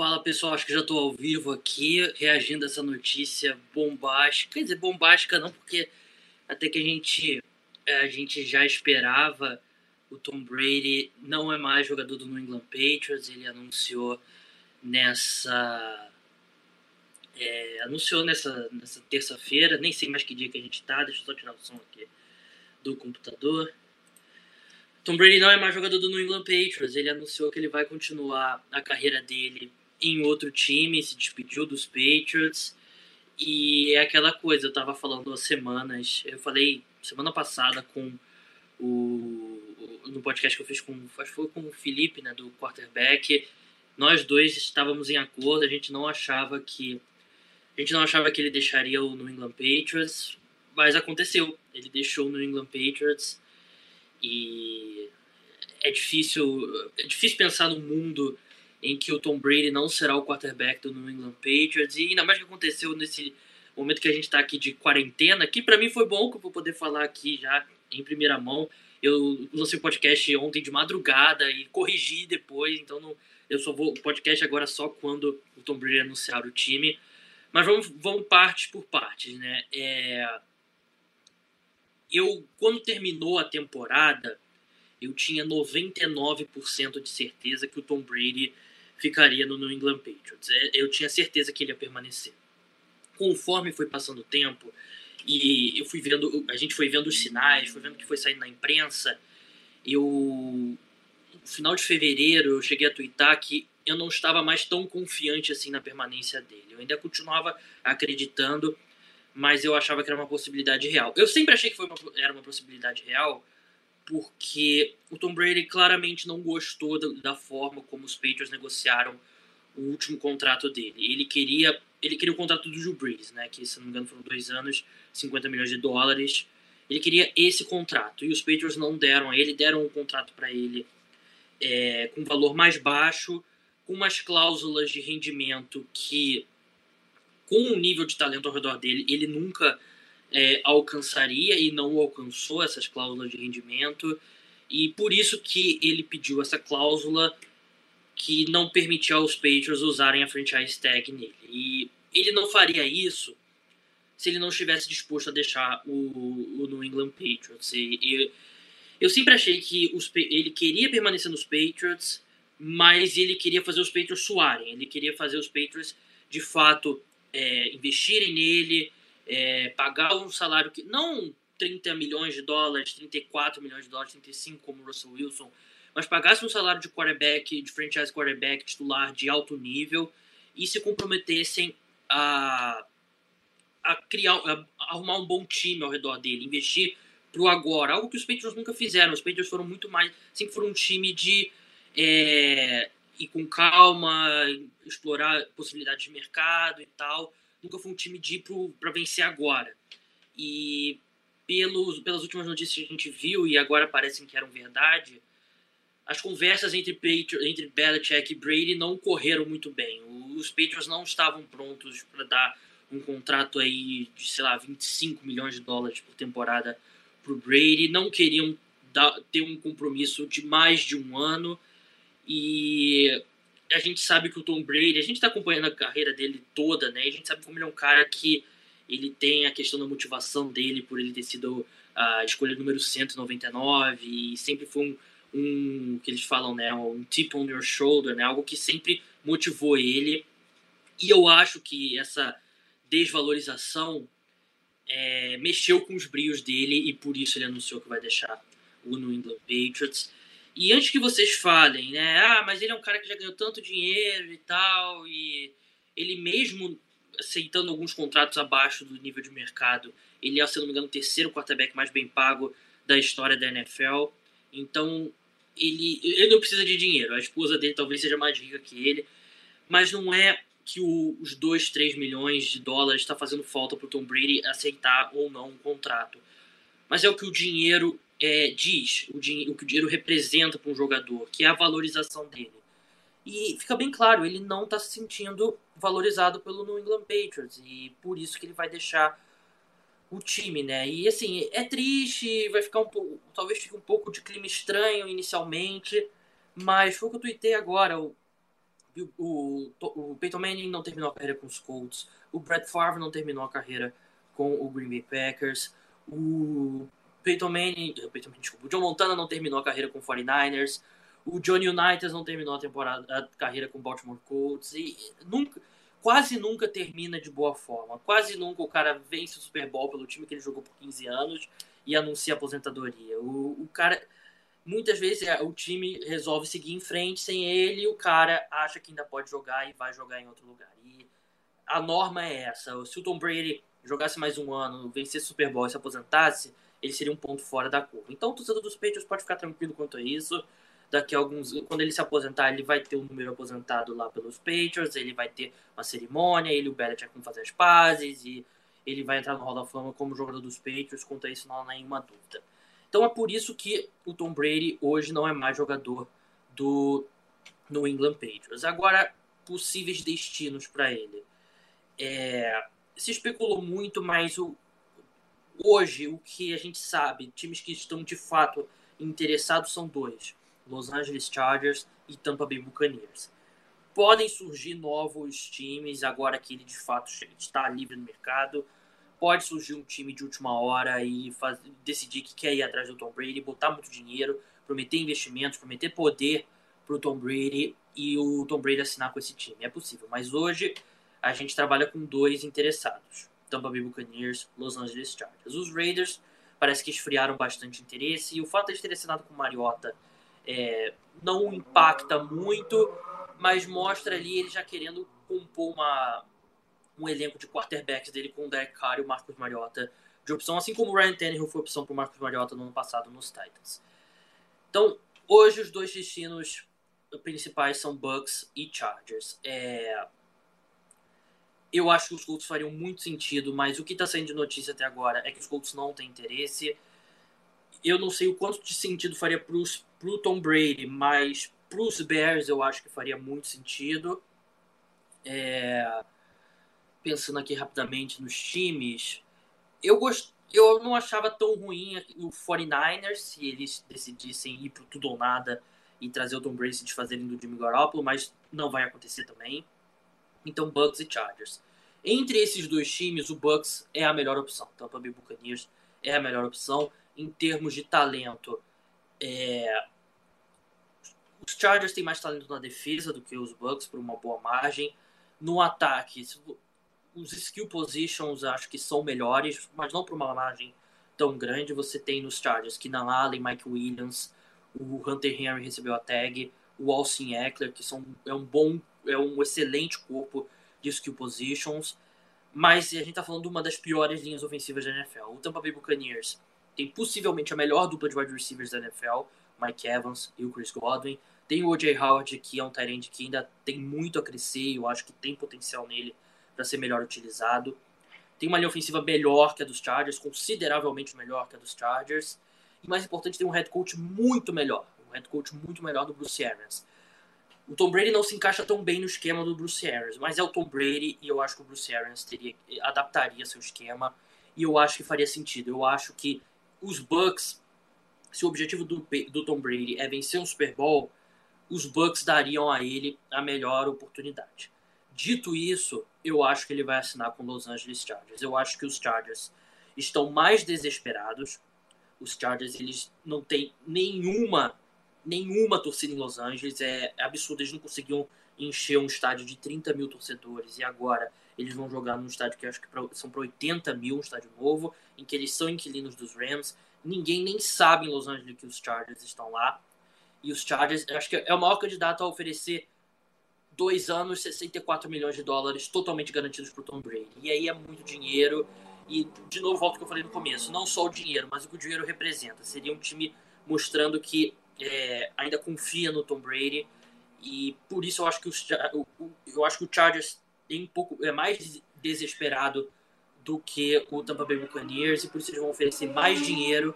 Fala pessoal, acho que já estou ao vivo aqui, reagindo a essa notícia bombástica. Quer dizer, bombástica não, porque até que a gente, é, a gente já esperava. O Tom Brady não é mais jogador do New England Patriots, ele anunciou nessa. É, anunciou nessa, nessa terça-feira, nem sei mais que dia que a gente tá, deixa eu só tirar o som aqui do computador. Tom Brady não é mais jogador do New England Patriots. Ele anunciou que ele vai continuar a carreira dele em outro time, se despediu dos Patriots. E é aquela coisa, eu tava falando há semanas, eu falei semana passada com o. no podcast que eu fiz com. Acho foi com o Felipe, né, do quarterback. Nós dois estávamos em acordo, a gente não achava que. A gente não achava que ele deixaria o New England Patriots, mas aconteceu. Ele deixou o New England Patriots e é difícil, é difícil pensar num mundo em que o Tom Brady não será o quarterback do New England Patriots e ainda mais que aconteceu nesse momento que a gente está aqui de quarentena, que para mim foi bom que eu vou poder falar aqui já em primeira mão. Eu lancei o podcast ontem de madrugada e corrigi depois, então não, eu só vou o podcast agora só quando o Tom Brady anunciar o time. Mas vamos, vamos partes por partes, né? É, eu, quando terminou a temporada, eu tinha 99% de certeza que o Tom Brady ficaria no New England Patriots. É, eu tinha certeza que ele ia permanecer. Conforme foi passando o tempo e eu fui vendo, a gente foi vendo os sinais, foi vendo que foi saindo na imprensa, eu no final de fevereiro eu cheguei a twittar que eu não estava mais tão confiante assim na permanência dele. Eu ainda continuava acreditando mas eu achava que era uma possibilidade real. Eu sempre achei que foi uma, era uma possibilidade real, porque o Tom Brady claramente não gostou da, da, forma como os Patriots negociaram o último contrato dele. Ele queria, ele queria o contrato do Drew Brees, né, que se não me engano foram dois anos, 50 milhões de dólares. Ele queria esse contrato e os Patriots não deram a ele, deram um contrato para ele é, com valor mais baixo, com umas cláusulas de rendimento que com o nível de talento ao redor dele, ele nunca é, alcançaria e não alcançou essas cláusulas de rendimento. E por isso que ele pediu essa cláusula que não permitia aos Patriots usarem a franchise tag nele. E ele não faria isso se ele não estivesse disposto a deixar o, o New England Patriots. E, e eu sempre achei que os, ele queria permanecer nos Patriots, mas ele queria fazer os Patriots suarem. Ele queria fazer os Patriots, de fato, é, investirem nele, é, pagar um salário que não 30 milhões de dólares, 34 milhões de dólares, 35 como Russell Wilson, mas pagasse um salário de quarterback, de franchise quarterback titular de alto nível e se comprometessem a, a criar, a arrumar um bom time ao redor dele, investir pro agora, algo que os Patriots nunca fizeram. Os Patriots foram muito mais, sempre foram um time de é, com calma, explorar possibilidades de mercado e tal. Nunca foi um time de ir para vencer agora. E pelos, pelas últimas notícias que a gente viu, e agora parecem que eram verdade, as conversas entre, Patri entre Belichick e Brady não correram muito bem. Os Patriots não estavam prontos para dar um contrato aí de, sei lá, 25 milhões de dólares por temporada para o Brady. Não queriam dar, ter um compromisso de mais de um ano e a gente sabe que o Tom Brady, a gente está acompanhando a carreira dele toda, né? A gente sabe como ele é um cara que ele tem a questão da motivação dele por ele ter sido a escolha número 199 e sempre foi um, um que eles falam, né, um tip on your shoulder, né, algo que sempre motivou ele. E eu acho que essa desvalorização é, mexeu com os brios dele e por isso ele anunciou que vai deixar o New England Patriots. E antes que vocês falem, né? Ah, mas ele é um cara que já ganhou tanto dinheiro e tal, e ele mesmo aceitando alguns contratos abaixo do nível de mercado, ele é, se não me engano, o terceiro quarterback mais bem pago da história da NFL. Então, ele, ele não precisa de dinheiro. A esposa dele talvez seja mais rica que ele, mas não é que o, os 2, 3 milhões de dólares está fazendo falta para o Tom Brady aceitar ou não um contrato. Mas é o que o dinheiro é, diz, o, o que o dinheiro representa para um jogador, que é a valorização dele. E fica bem claro, ele não está se sentindo valorizado pelo New England Patriots e por isso que ele vai deixar o time, né? E assim, é triste, vai ficar um pouco, talvez fique um pouco de clima estranho inicialmente, mas foi o que eu tuitei agora. O o, o Peyton Manning não terminou a carreira com os Colts, o Brett Favre não terminou a carreira com o Green Bay Packers, o Peyton Manning, Peyton Manning desculpa, o John Montana não terminou a carreira com o 49ers, o Johnny Unitas não terminou a temporada, a carreira com o Baltimore Colts e nunca, quase nunca termina de boa forma. Quase nunca o cara vence o Super Bowl pelo time que ele jogou por 15 anos e anuncia aposentadoria. O, o cara muitas vezes é, o time resolve seguir em frente sem ele e o cara acha que ainda pode jogar e vai jogar em outro lugar. E a norma é essa. Se o Tom Brady jogasse mais um ano, vencesse o Super Bowl e se aposentasse, ele seria um ponto fora da curva. Então o torcedor dos Patriots pode ficar tranquilo quanto a isso. Daqui a alguns quando ele se aposentar ele vai ter um número aposentado lá pelos Patriots ele vai ter uma cerimônia ele e o Belichick vão fazer as pazes e ele vai entrar no Hall da Fama como jogador dos Patriots quanto a isso não há nenhuma dúvida. Então é por isso que o Tom Brady hoje não é mais jogador do New England Patriots. Agora possíveis destinos para ele. É, se especulou muito mas o hoje o que a gente sabe times que estão de fato interessados são dois Los Angeles Chargers e Tampa Bay Buccaneers. Podem surgir novos times agora que ele de fato está livre no mercado. Pode surgir um time de última hora e faz, decidir que quer ir atrás do Tom Brady, botar muito dinheiro, prometer investimentos, prometer poder para o Tom Brady e o Tom Brady assinar com esse time. É possível, mas hoje a gente trabalha com dois interessados: Tampa Bay Buccaneers, Los Angeles Chargers. Os Raiders parece que esfriaram bastante interesse e o fato de terem assinado com o Mariota é, não impacta muito, mas mostra ali ele já querendo compor uma, um elenco de quarterbacks dele com o Derek Carr e o Marcos Mariota de opção, assim como o Ryan Tannehill foi opção para o Marcos Mariota no ano passado nos Titans. Então, hoje os dois destinos principais são Bucks e Chargers. É... Eu acho que os Colts fariam muito sentido, mas o que está saindo de notícia até agora é que os Colts não têm interesse. Eu não sei o quanto de sentido faria para os pro Tom Brady, mas pros Bears eu acho que faria muito sentido. É, pensando aqui rapidamente nos times, eu gost... eu não achava tão ruim o 49ers se eles decidissem ir pro tudo ou nada e trazer o Tom Brady se desfazerem do Jimmy Garoppolo, mas não vai acontecer também. Então Bucks e Chargers. Entre esses dois times, o Bucks é a melhor opção. Tampa Bay Buccaneers é a melhor opção em termos de talento. É, os Chargers têm mais talento na defesa do que os Bucks por uma boa margem. No ataque, os skill positions acho que são melhores, mas não por uma margem tão grande. Você tem nos Chargers Keenan Allen, Mike Williams, o Hunter Henry recebeu a tag, o Austin Eckler, que são, é um bom, é um excelente corpo de skill positions. Mas a gente está falando de uma das piores linhas ofensivas da NFL. O Tampa Bay Buccaneers tem possivelmente a melhor dupla de wide receivers da NFL, Mike Evans e o Chris Godwin. Tem o O.J. Howard, que é um Tyrande que ainda tem muito a crescer, eu acho que tem potencial nele para ser melhor utilizado. Tem uma linha ofensiva melhor que a dos Chargers, consideravelmente melhor que a dos Chargers. E mais importante, tem um head coach muito melhor, um head coach muito melhor do Bruce Arians. O Tom Brady não se encaixa tão bem no esquema do Bruce Arians, mas é o Tom Brady e eu acho que o Bruce Arians teria, adaptaria seu esquema e eu acho que faria sentido. Eu acho que os Bucks, se o objetivo do, do Tom Brady é vencer um Super Bowl, os Bucks dariam a ele a melhor oportunidade. Dito isso, eu acho que ele vai assinar com Los Angeles Chargers. Eu acho que os Chargers estão mais desesperados. Os Chargers eles não têm nenhuma nenhuma torcida em Los Angeles. É, é absurdo, eles não conseguiam encher um estádio de 30 mil torcedores e agora eles vão jogar num estádio que acho que são para 80 mil, um estádio novo, em que eles são inquilinos dos Rams. Ninguém nem sabe em Los Angeles que os Chargers estão lá. E os Chargers, acho que é o maior candidato a oferecer dois anos, 64 milhões de dólares totalmente garantidos para o Tom Brady. E aí é muito dinheiro. E, de novo, volto ao que eu falei no começo: não só o dinheiro, mas o que o dinheiro representa. Seria um time mostrando que é, ainda confia no Tom Brady. E por isso eu acho que, os, eu acho que o Chargers tem um pouco, é mais desesperado do que o Tampa Bay Buccaneers. E por isso eles vão oferecer mais dinheiro.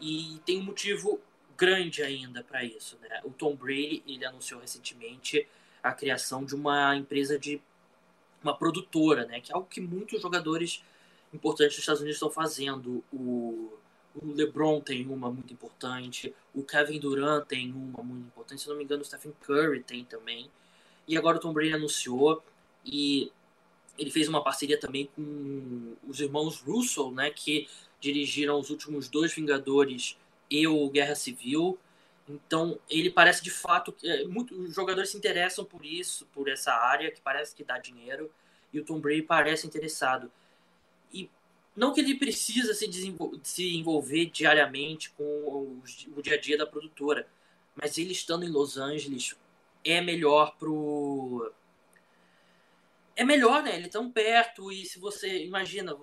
E tem um motivo grande ainda para isso. Né? O Tom Brady ele anunciou recentemente a criação de uma empresa de uma produtora, né? que é algo que muitos jogadores importantes dos Estados Unidos estão fazendo. O, o LeBron tem uma muito importante, o Kevin Durant tem uma muito importante, se não me engano, o Stephen Curry tem também. E agora o Tom Brady anunciou e ele fez uma parceria também com os irmãos Russell, né, que dirigiram os últimos dois Vingadores e o Guerra Civil. Então, ele parece de fato que é, muitos jogadores se interessam por isso, por essa área que parece que dá dinheiro, e o Tom Brady parece interessado. E não que ele precisa se, se envolver diariamente com o, o dia a dia da produtora, mas ele estando em Los Angeles é melhor pro é melhor, né? Ele tão perto e se você imagina,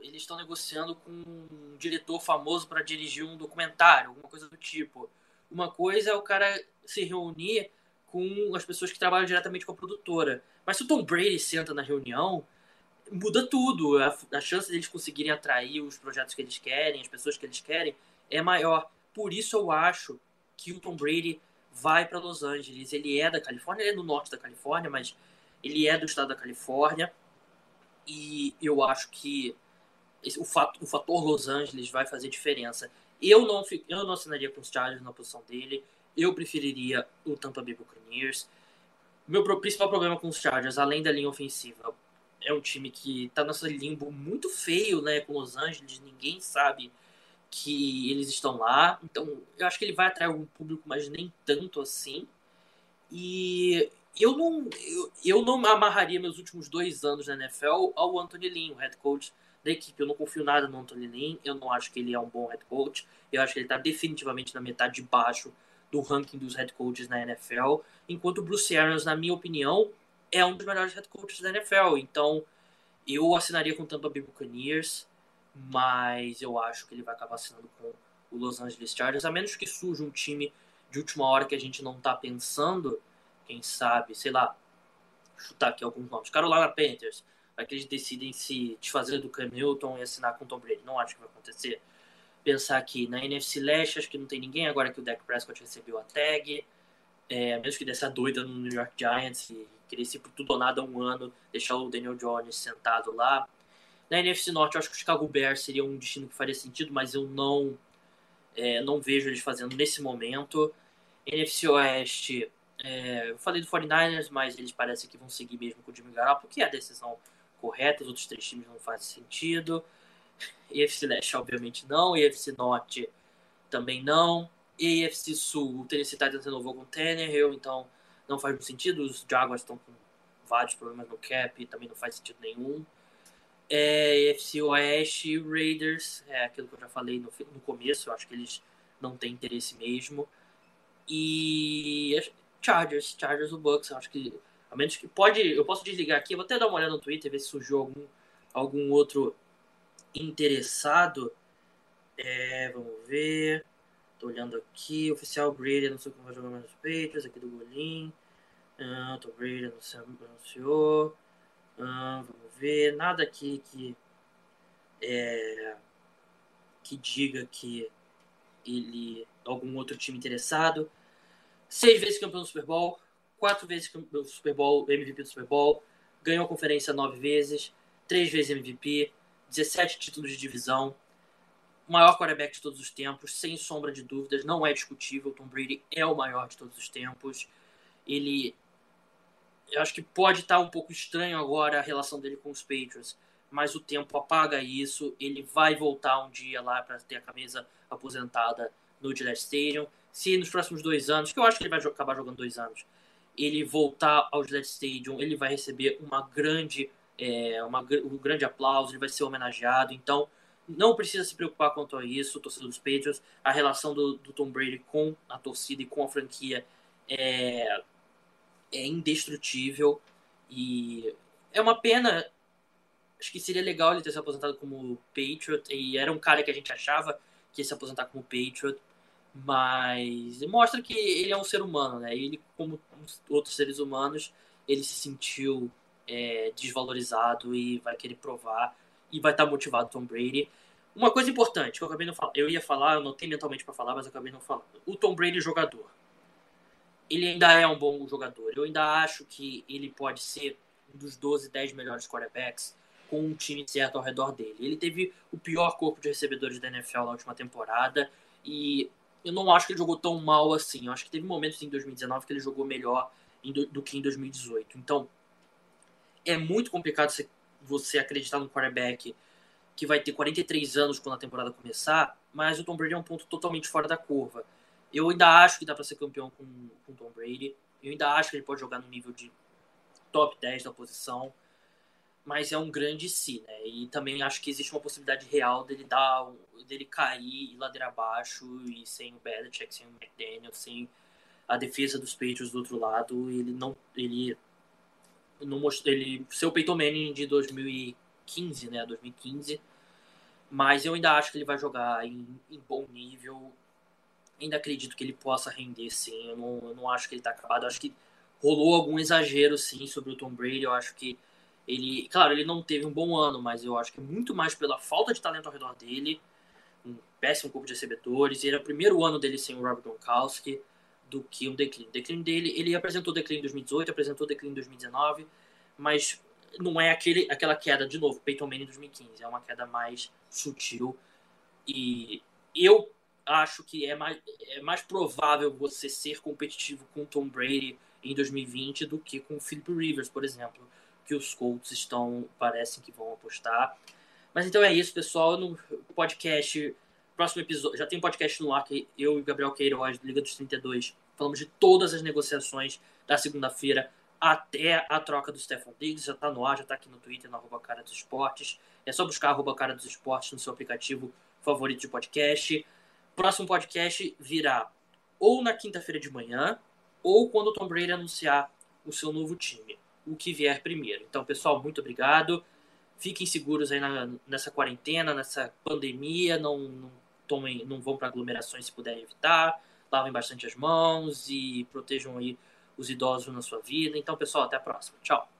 eles estão negociando com um diretor famoso para dirigir um documentário, alguma coisa do tipo. Uma coisa é o cara se reunir com as pessoas que trabalham diretamente com a produtora. Mas se o Tom Brady senta na reunião, muda tudo. A, a chance deles conseguirem atrair os projetos que eles querem, as pessoas que eles querem, é maior. Por isso eu acho que o Tom Brady vai para Los Angeles. Ele é da Califórnia, ele é do norte da Califórnia, mas ele é do estado da Califórnia. E eu acho que o, fato, o fator Los Angeles vai fazer diferença. Eu não, eu não assinaria com os Chargers na posição dele. Eu preferiria o Tampa Bay Buccaneers. Meu principal problema com os Chargers, além da linha ofensiva, é um time que está nesse limbo muito feio, né, com Los Angeles. Ninguém sabe que eles estão lá. Então, eu acho que ele vai atrair algum público, mas nem tanto assim. E eu não, eu, eu não amarraria meus últimos dois anos na NFL ao Anthony Lynn, o head coach da equipe. Eu não confio nada no Anthony Lynn, eu não acho que ele é um bom head coach. Eu acho que ele está definitivamente na metade de baixo do ranking dos head coaches na NFL. Enquanto o Bruce Arians, na minha opinião, é um dos melhores head coaches da NFL. Então, eu assinaria com o Tampa Bay Buccaneers, mas eu acho que ele vai acabar assinando com o Los Angeles Chargers, a menos que surja um time de última hora que a gente não está pensando, quem sabe, sei lá, chutar aqui alguns nomes. Carolina Panthers, vai que eles decidem se desfazer do Cam Newton e assinar com o Tom Brady. Não acho que vai acontecer. Pensar aqui na NFC Leste, acho que não tem ninguém agora que o Dak Prescott recebeu a tag. É, mesmo que dessa doida no New York Giants e ir por tudo ou nada um ano, deixar o Daniel Jones sentado lá. Na NFC Norte, eu acho que o Chicago Bears seria um destino que faria sentido, mas eu não, é, não vejo eles fazendo nesse momento. NFC Oeste, é, eu falei do 49ers, mas eles parecem que vão seguir mesmo com o Jimmy Garoppolo, porque é a decisão correta, os outros três times não fazem sentido. EFC Leste, obviamente, não. EFC Norte também não. EFC Sul, o Tennessee Titans renovou com o Tannehill, então não faz muito sentido. Os Jaguars estão com vários problemas no cap, também não faz sentido nenhum. É, EFC Oeste, Raiders, é aquilo que eu já falei no, no começo, eu acho que eles não têm interesse mesmo. E Chargers, Chargers o Bucks, eu acho que a menos que pode, eu posso desligar aqui, vou até dar uma olhada no Twitter ver se surgiu algum algum outro interessado. É, vamos ver. Tô olhando aqui. Oficial Brady não sei como vai jogar mais os Patriots. Aqui do Golim. Ah, Tom Brady anunciou. Ah, vamos ver. Nada aqui que. É, que diga que ele. Algum outro time interessado. Seis vezes campeão do Super Bowl. Quatro vezes campeão do Super Bowl, MVP do Super Bowl. Ganhou a conferência nove vezes. Três vezes MVP 17 títulos de divisão, maior quarterback de todos os tempos, sem sombra de dúvidas, não é discutível. Tom Brady é o maior de todos os tempos. Ele. Eu acho que pode estar um pouco estranho agora a relação dele com os Patriots, mas o tempo apaga isso. Ele vai voltar um dia lá para ter a camisa aposentada no Gillette Stadium. Se nos próximos dois anos, que eu acho que ele vai acabar jogando dois anos, ele voltar ao Gillette Stadium, ele vai receber uma grande é, uma, um grande aplauso, ele vai ser homenageado. Então, não precisa se preocupar quanto a isso, torcedor dos Patriots. A relação do, do, Tom Brady com a torcida e com a franquia é, é indestrutível. E é uma pena. Acho que seria legal ele ter se aposentado como Patriot. E era um cara que a gente achava que ia se aposentar como Patriot. Mas mostra que ele é um ser humano, né? Ele, como outros seres humanos, ele se sentiu é, desvalorizado e vai querer provar e vai estar motivado Tom Brady. Uma coisa importante que eu acabei não falando, eu ia falar, eu não tenho mentalmente para falar, mas eu acabei não falando. O Tom Brady jogador. Ele ainda é um bom jogador. Eu ainda acho que ele pode ser um dos 12, 10 melhores quarterbacks com um time certo ao redor dele. Ele teve o pior corpo de recebedores da NFL na última temporada e eu não acho que ele jogou tão mal assim. Eu acho que teve momentos em 2019 que ele jogou melhor do, que em 2018. Então, é muito complicado você acreditar num quarterback que vai ter 43 anos quando a temporada começar, mas o Tom Brady é um ponto totalmente fora da curva. Eu ainda acho que dá para ser campeão com o Tom Brady. Eu ainda acho que ele pode jogar no nível de top 10 da posição. Mas é um grande si, né? E também acho que existe uma possibilidade real dele dar dele cair e ladeira abaixo e sem o Belichick, sem o McDaniel, sem a defesa dos Patriots do outro lado, ele não ele não mostrou ele seu Peyton Manning de 2015, né, 2015. Mas eu ainda acho que ele vai jogar em, em bom nível ainda acredito que ele possa render, sim. Eu não, eu não acho que ele está acabado. Eu acho que rolou algum exagero, sim, sobre o Tom Brady. Eu acho que ele, claro, ele não teve um bom ano, mas eu acho que muito mais pela falta de talento ao redor dele, um péssimo corpo de recebedores. E era o primeiro ano dele sem o Robert Gronkowski do que um declínio. O declínio dele, ele apresentou declínio em 2018, apresentou declínio em 2019, mas não é aquele, aquela queda, de novo, Peyton Manning em 2015. É uma queda mais sutil. E eu acho que é mais, é mais provável você ser competitivo com Tom Brady em 2020 do que com Philip Rivers, por exemplo, que os Colts estão parecem que vão apostar. Mas então é isso, pessoal. No podcast, próximo episódio, já tem um podcast no ar que eu e o Gabriel Queiroz, do Liga dos 32, falamos de todas as negociações da segunda-feira até a troca do Stefan Diggs. Já está no ar, já está aqui no Twitter, na arroba cara dos esportes. É só buscar arroba cara dos esportes no seu aplicativo favorito de podcast próximo podcast virá ou na quinta-feira de manhã, ou quando o Tom Brady anunciar o seu novo time. O que vier primeiro. Então, pessoal, muito obrigado. Fiquem seguros aí na, nessa quarentena, nessa pandemia. Não, não, tomem, não vão para aglomerações se puderem evitar. Lavem bastante as mãos e protejam aí os idosos na sua vida. Então, pessoal, até a próxima. Tchau.